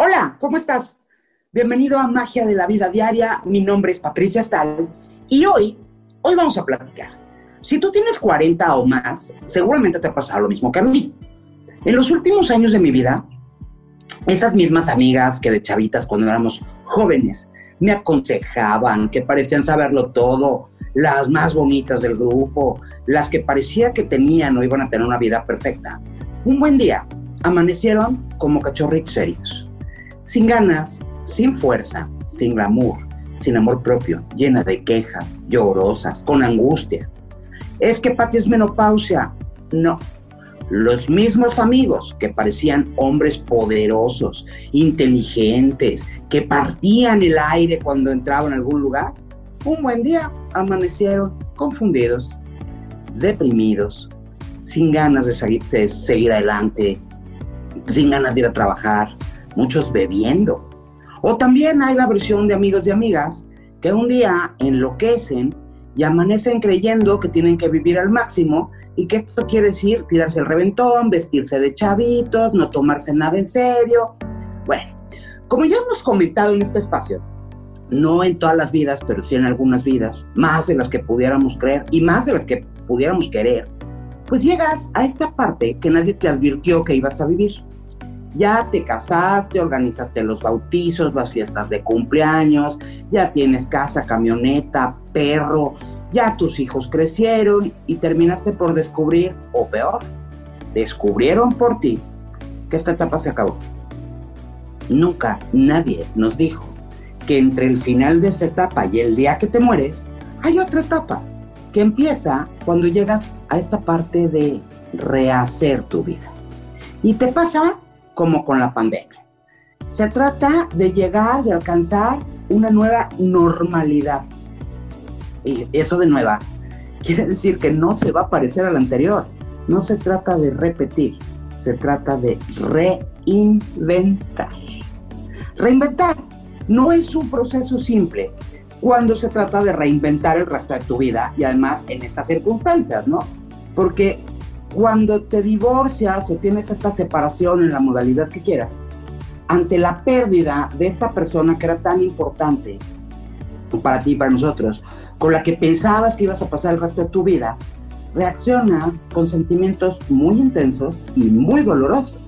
Hola, ¿cómo estás? Bienvenido a Magia de la Vida Diaria. Mi nombre es Patricia Stahl y hoy, hoy vamos a platicar. Si tú tienes 40 o más, seguramente te ha pasado lo mismo que a mí. En los últimos años de mi vida, esas mismas amigas que de chavitas cuando éramos jóvenes me aconsejaban, que parecían saberlo todo, las más bonitas del grupo, las que parecía que tenían o iban a tener una vida perfecta. Un buen día, amanecieron como cachorritos serios sin ganas, sin fuerza, sin glamour, sin amor propio, llena de quejas, llorosas, con angustia. Es que Pati es menopausia. No. Los mismos amigos que parecían hombres poderosos, inteligentes, que partían el aire cuando entraban a algún lugar, un buen día amanecieron confundidos, deprimidos, sin ganas de seguir, de seguir adelante, sin ganas de ir a trabajar, muchos bebiendo. O también hay la versión de amigos y amigas que un día enloquecen y amanecen creyendo que tienen que vivir al máximo y que esto quiere decir tirarse el reventón, vestirse de chavitos, no tomarse nada en serio. Bueno, como ya hemos comentado en este espacio, no en todas las vidas, pero sí en algunas vidas, más de las que pudiéramos creer y más de las que pudiéramos querer, pues llegas a esta parte que nadie te advirtió que ibas a vivir ya te casaste, organizaste los bautizos, las fiestas de cumpleaños, ya tienes casa, camioneta, perro, ya tus hijos crecieron y terminaste por descubrir, o peor, descubrieron por ti que esta etapa se acabó. Nunca nadie nos dijo que entre el final de esa etapa y el día que te mueres, hay otra etapa que empieza cuando llegas a esta parte de rehacer tu vida. Y te pasa como con la pandemia. Se trata de llegar, de alcanzar una nueva normalidad. Y eso de nueva quiere decir que no se va a parecer a la anterior. No se trata de repetir, se trata de reinventar. Reinventar no es un proceso simple cuando se trata de reinventar el resto de tu vida y además en estas circunstancias, ¿no? Porque cuando te divorcias o tienes esta separación en la modalidad que quieras, ante la pérdida de esta persona que era tan importante para ti y para nosotros, con la que pensabas que ibas a pasar el resto de tu vida, reaccionas con sentimientos muy intensos y muy dolorosos,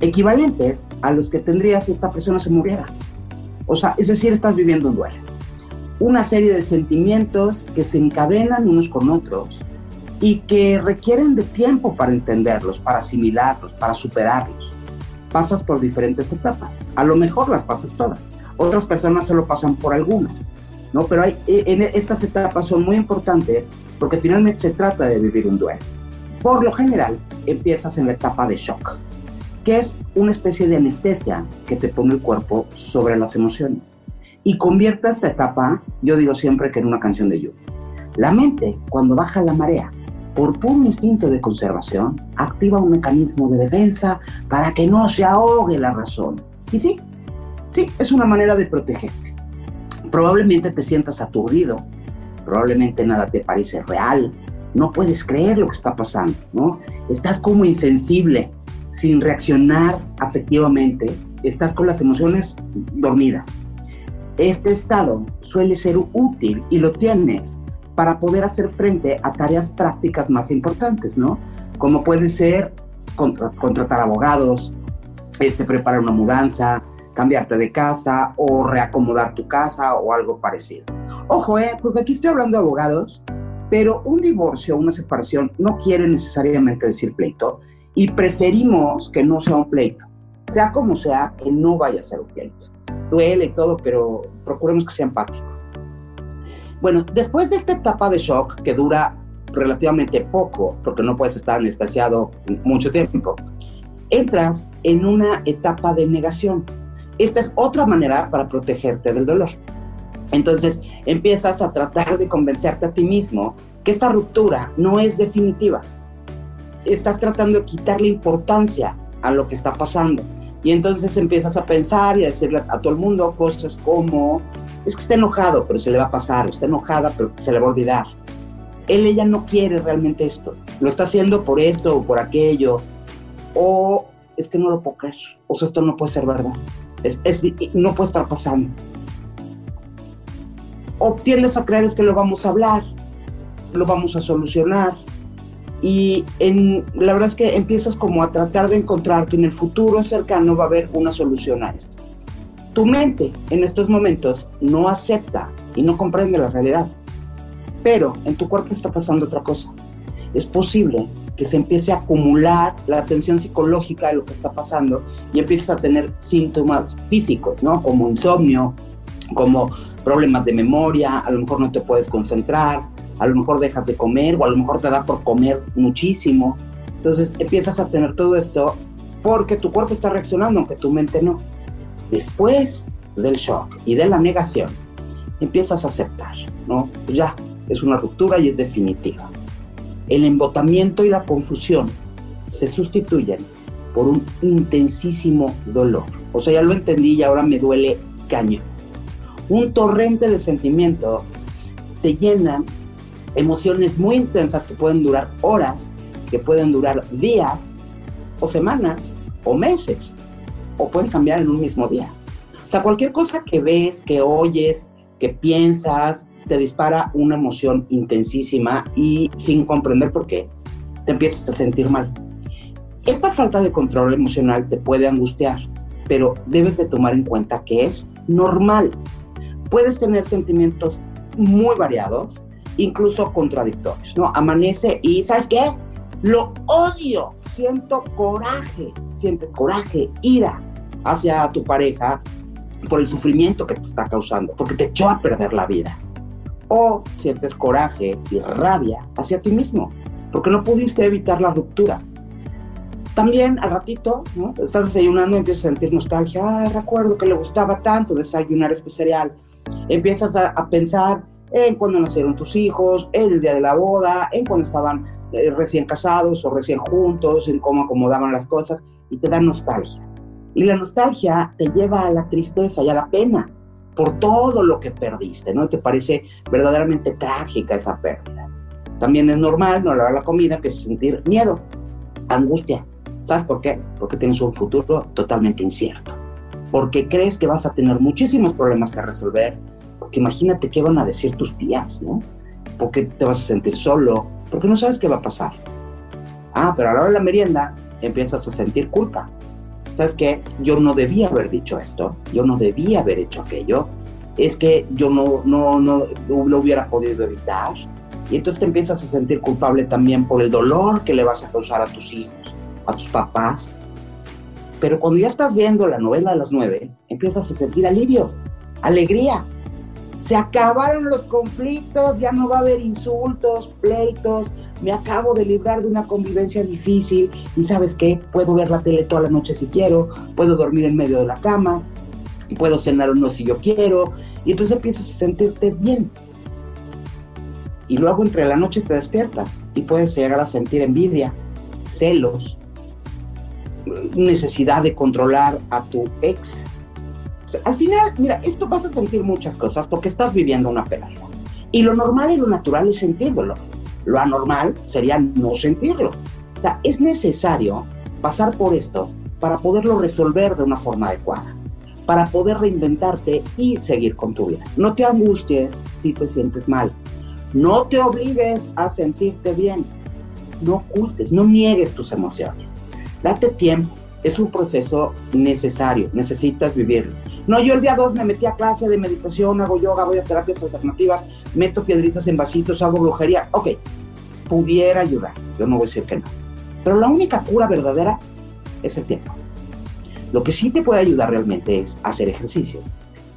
equivalentes a los que tendrías si esta persona se muriera. O sea, es decir, estás viviendo un duelo. Una serie de sentimientos que se encadenan unos con otros y que requieren de tiempo para entenderlos, para asimilarlos, para superarlos. Pasas por diferentes etapas. A lo mejor las pasas todas. Otras personas solo pasan por algunas. ¿no? Pero hay, e, en estas etapas son muy importantes porque finalmente se trata de vivir un duelo. Por lo general, empiezas en la etapa de shock, que es una especie de anestesia que te pone el cuerpo sobre las emociones. Y convierte esta etapa, yo digo siempre que en una canción de lluvia. La mente, cuando baja la marea, por puro instinto de conservación, activa un mecanismo de defensa para que no se ahogue la razón. Y sí, sí, es una manera de protegerte. Probablemente te sientas aturdido, probablemente nada te parece real, no puedes creer lo que está pasando, ¿no? Estás como insensible, sin reaccionar afectivamente, estás con las emociones dormidas. Este estado suele ser útil y lo tienes para poder hacer frente a tareas prácticas más importantes, ¿no? Como puede ser contratar abogados, este, preparar una mudanza, cambiarte de casa o reacomodar tu casa o algo parecido. Ojo, eh, porque aquí estoy hablando de abogados, pero un divorcio o una separación no quiere necesariamente decir pleito y preferimos que no sea un pleito. Sea como sea, que no vaya a ser un pleito. Duele y todo, pero procuremos que sea empático. Bueno, después de esta etapa de shock que dura relativamente poco, porque no puedes estar anestesiado mucho tiempo, entras en una etapa de negación. Esta es otra manera para protegerte del dolor. Entonces empiezas a tratar de convencerte a ti mismo que esta ruptura no es definitiva. Estás tratando de quitarle importancia a lo que está pasando. Y entonces empiezas a pensar y a decirle a todo el mundo cosas como, es que está enojado, pero se le va a pasar, está enojada, pero se le va a olvidar. Él, ella no quiere realmente esto, lo está haciendo por esto o por aquello, o es que no lo puedo creer, o sea, esto no puede ser verdad. Es, no puede estar pasando. O tiendes a creer es que lo vamos a hablar, lo vamos a solucionar. Y en, la verdad es que empiezas como a tratar de encontrar que en el futuro cercano va a haber una solución a esto. Tu mente en estos momentos no acepta y no comprende la realidad, pero en tu cuerpo está pasando otra cosa. Es posible que se empiece a acumular la tensión psicológica de lo que está pasando y empieces a tener síntomas físicos, ¿no? Como insomnio, como problemas de memoria, a lo mejor no te puedes concentrar, a lo mejor dejas de comer o a lo mejor te da por comer muchísimo. Entonces empiezas a tener todo esto porque tu cuerpo está reaccionando, aunque tu mente no. Después del shock y de la negación, empiezas a aceptar, ¿no? Pues ya, es una ruptura y es definitiva. El embotamiento y la confusión se sustituyen por un intensísimo dolor. O sea, ya lo entendí y ahora me duele caño. Un torrente de sentimientos te llenan emociones muy intensas que pueden durar horas, que pueden durar días o semanas o meses o pueden cambiar en un mismo día. O sea, cualquier cosa que ves, que oyes, que piensas, te dispara una emoción intensísima y sin comprender por qué, te empiezas a sentir mal. Esta falta de control emocional te puede angustiar, pero debes de tomar en cuenta que es normal. Puedes tener sentimientos muy variados, incluso contradictorios, ¿no? Amanece y, ¿sabes qué? Lo odio, siento coraje, sientes coraje, ira hacia tu pareja por el sufrimiento que te está causando, porque te echó a perder la vida. O sientes coraje y rabia hacia ti mismo, porque no pudiste evitar la ruptura. También al ratito, ¿no? Estás desayunando empiezas a sentir nostalgia. Ah, recuerdo que le gustaba tanto desayunar especial. Empiezas a pensar en cuando nacieron tus hijos, en el día de la boda, en cuando estaban eh, recién casados o recién juntos, en cómo acomodaban las cosas, y te da nostalgia. Y la nostalgia te lleva a la tristeza y a la pena por todo lo que perdiste, ¿no? Te parece verdaderamente trágica esa pérdida. También es normal, no hablar la comida, que es sentir miedo, angustia. ¿Sabes por qué? Porque tienes un futuro totalmente incierto. Porque crees que vas a tener muchísimos problemas que resolver. Porque imagínate qué van a decir tus tías, ¿no? Porque te vas a sentir solo, porque no sabes qué va a pasar. Ah, pero a la hora de la merienda empiezas a sentir culpa. ¿sabes qué? Yo no debía haber dicho esto, yo no debía haber hecho aquello, es que yo no, no, no lo hubiera podido evitar. Y entonces te empiezas a sentir culpable también por el dolor que le vas a causar a tus hijos, a tus papás. Pero cuando ya estás viendo la novela de las nueve, empiezas a sentir alivio, alegría. Se acabaron los conflictos, ya no va a haber insultos, pleitos, me acabo de librar de una convivencia difícil y sabes qué, puedo ver la tele toda la noche si quiero, puedo dormir en medio de la cama, puedo cenar o no si yo quiero, y entonces empiezas a sentirte bien. Y luego entre la noche te despiertas y puedes llegar a sentir envidia, celos, necesidad de controlar a tu ex. al final, mira, esto vas a sentir muchas cosas porque estás viviendo una pelea. Y lo normal y lo natural es sentirlo. Lo anormal sería no sentirlo. O sea, es necesario pasar por esto para poderlo resolver de una forma adecuada, para poder reinventarte y seguir con tu vida. No te angusties si te sientes mal. No te obligues a sentirte bien. No ocultes, no niegues tus emociones. Date tiempo. Es un proceso necesario. Necesitas vivirlo. No, yo el día 2 me metí a clase de meditación, hago yoga, voy a terapias alternativas, meto piedritas en vasitos, hago brujería. Ok, pudiera ayudar. Yo no voy a decir que no. Pero la única cura verdadera es el tiempo. Lo que sí te puede ayudar realmente es hacer ejercicio,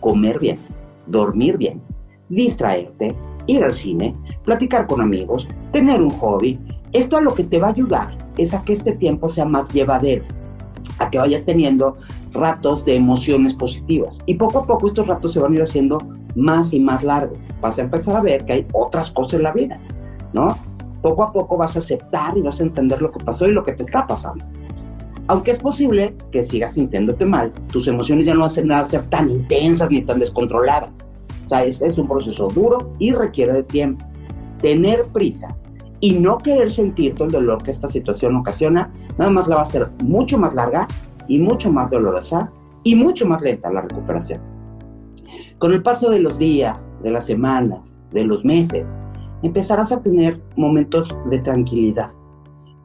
comer bien, dormir bien, distraerte, ir al cine, platicar con amigos, tener un hobby. Esto a lo que te va a ayudar es a que este tiempo sea más llevadero, a que vayas teniendo ratos de emociones positivas. Y poco a poco estos ratos se van a ir haciendo más y más largos. Vas a empezar a ver que hay otras cosas en la vida, ¿no? poco a poco vas a aceptar y vas a entender lo que pasó y lo que te está pasando. Aunque es posible que sigas sintiéndote mal, tus emociones ya no hacen nada ser tan intensas ni tan descontroladas. O sea, es, es un proceso duro y requiere de tiempo. Tener prisa y no querer sentir todo el dolor que esta situación ocasiona, nada más la va a hacer mucho más larga y mucho más dolorosa y mucho más lenta la recuperación. Con el paso de los días, de las semanas, de los meses, empezarás a tener momentos de tranquilidad.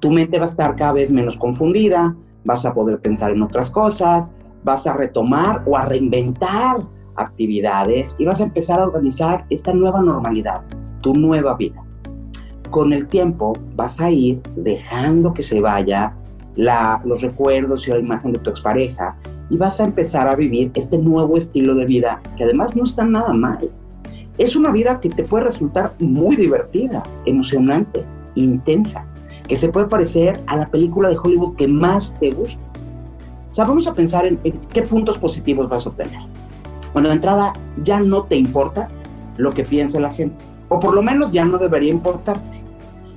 Tu mente va a estar cada vez menos confundida, vas a poder pensar en otras cosas, vas a retomar o a reinventar actividades y vas a empezar a organizar esta nueva normalidad, tu nueva vida. Con el tiempo vas a ir dejando que se vaya la, los recuerdos y la imagen de tu expareja y vas a empezar a vivir este nuevo estilo de vida que además no está nada mal. Es una vida que te puede resultar muy divertida, emocionante, intensa, que se puede parecer a la película de Hollywood que más te gusta. O sea, vamos a pensar en, qué puntos positivos vas a obtener. Bueno, de entrada ya no te importa lo que piense la gente, o por lo menos ya no debería importarte.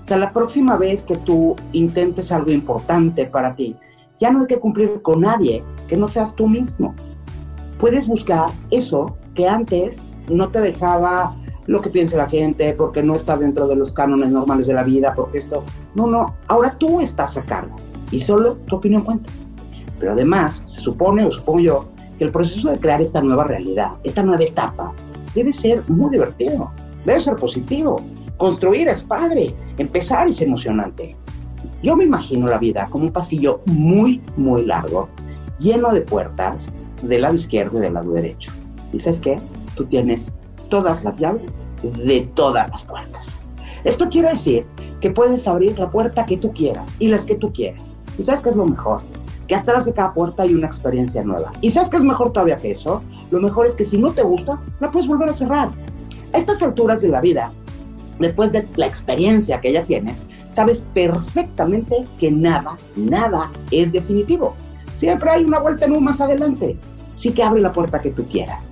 Sea, la próxima vez que tú intentes algo importante para ti, ya no hay que cumplir con nadie que no seas tú mismo. Puedes buscar eso que antes no te dejaba lo que piense la gente, porque no está dentro de los cánones normales de la vida, porque esto, no, no, ahora tú estás a cargo y solo tu opinión cuenta. Pero además, se supone, o supongo yo, que el proceso de crear esta nueva realidad, esta nueva etapa, debe ser muy divertido, debe ser positivo. Construir es padre, empezar es emocionante. Yo me imagino la vida como un pasillo muy, muy largo, lleno de puertas del lado izquierdo y del lado derecho. ¿Y sabes qué? Tú tienes todas las llaves de todas las puertas. Esto quiere decir que puedes abrir la puerta que tú quieras y las que tú quieras. ¿Y sabes qué es lo mejor? Que atrás de cada puerta hay una experiencia nueva. ¿Y sabes qué es mejor todavía que eso? Lo mejor es que si no te gusta, la puedes volver a cerrar. A estas alturas de la vida, después de la experiencia que ya tienes, sabes perfectamente que nada, nada es definitivo. Siempre hay una vuelta en un más adelante. Sí que abre la puerta que tú quieras.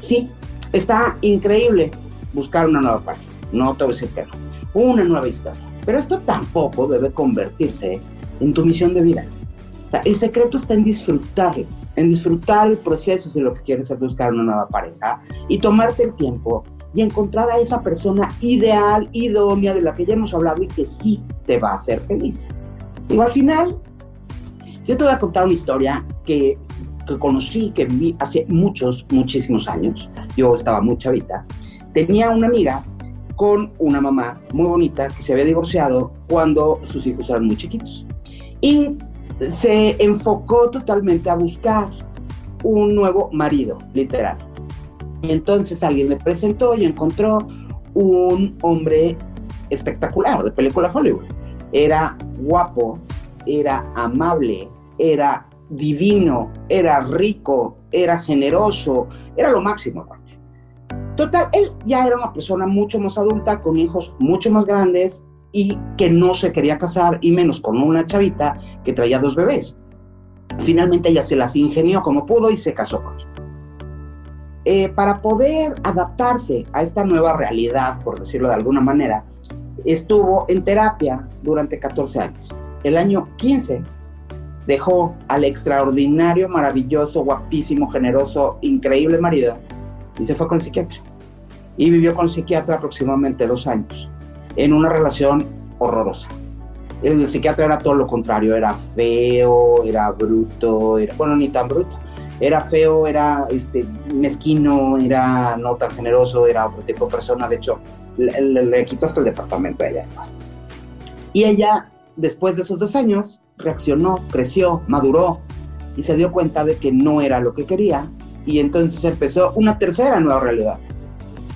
Sí, está increíble buscar una nueva página. No te voy a decir que no. Una nueva historia. Pero esto tampoco debe convertirse en tu misión de vida. El secreto está en disfrutarlo, en disfrutar el proceso de lo que quieres es buscar una nueva pareja y tomarte el tiempo y encontrar a esa persona ideal, idónea, de la que ya hemos hablado y que sí te va a hacer feliz. Y al final, yo te voy a contar una historia que, que conocí, que viví hace muchos, muchísimos años. Yo estaba muy chavita. Tenía una amiga con una mamá muy bonita que se había divorciado cuando sus hijos eran muy chiquitos. Y se enfocó totalmente a buscar un nuevo marido, literal. Y entonces alguien le presentó y encontró un hombre espectacular de película Hollywood. Era guapo, era amable, era divino, era rico, era generoso, era lo máximo. Total, él ya era una persona mucho más adulta, con hijos mucho más grandes y que no se quería casar, y menos con una chavita que traía dos bebés. Finalmente ella se las ingenió como pudo y se casó con él. Eh, para poder adaptarse a esta nueva realidad, por decirlo de alguna manera, estuvo en terapia durante 14 años. El año 15 dejó al extraordinario, maravilloso, guapísimo, generoso, increíble marido y se fue con el psiquiatra. Y vivió con el psiquiatra aproximadamente dos años, en una relación horrorosa. El, psiquiatra era todo lo contrario, era feo, era bruto, era, bueno, ni tan bruto. Era feo, era este, mezquino, era no tan generoso, era otro tipo de persona. De hecho, le, quitó hasta el departamento a ella. Y ella, después de esos dos años, reaccionó, creció, maduró y se dio cuenta de que no era lo que quería y entonces empezó una tercera nueva realidad.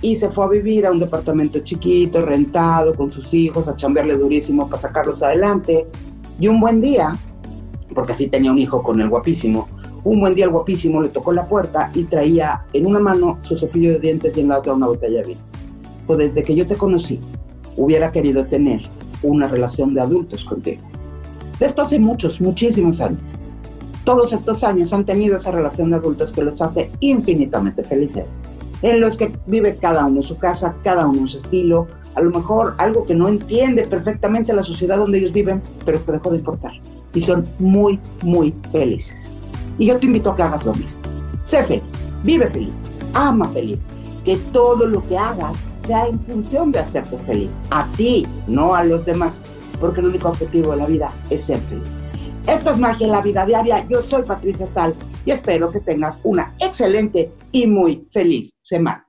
Y se fue a vivir a un departamento chiquito, rentado, con sus hijos, a chambearle durísimo para sacarlos adelante. Y un buen día, porque así tenía un hijo con el guapísimo, un buen día el guapísimo le tocó la puerta y traía en una mano su cepillo de dientes y en la otra una botella de vino. Pues desde que yo te conocí, hubiera querido tener una relación de adultos contigo. Esto hace muchos, muchísimos años. Todos estos años han tenido esa relación de adultos que los hace infinitamente felices, en los que vive cada uno su casa, cada uno su estilo, a lo mejor algo que no entiende perfectamente la sociedad donde ellos viven, pero que dejó de importar. Y son muy, muy felices. Y yo te invito a que hagas lo mismo. Sé feliz, vive feliz, ama feliz, que todo lo que hagas sea en función de hacerte feliz, a ti, no a los demás porque el único objetivo de la vida es ser feliz. Esto es magia en la vida diaria. Yo soy Patricia Stahl y espero que tengas una excelente y muy feliz semana.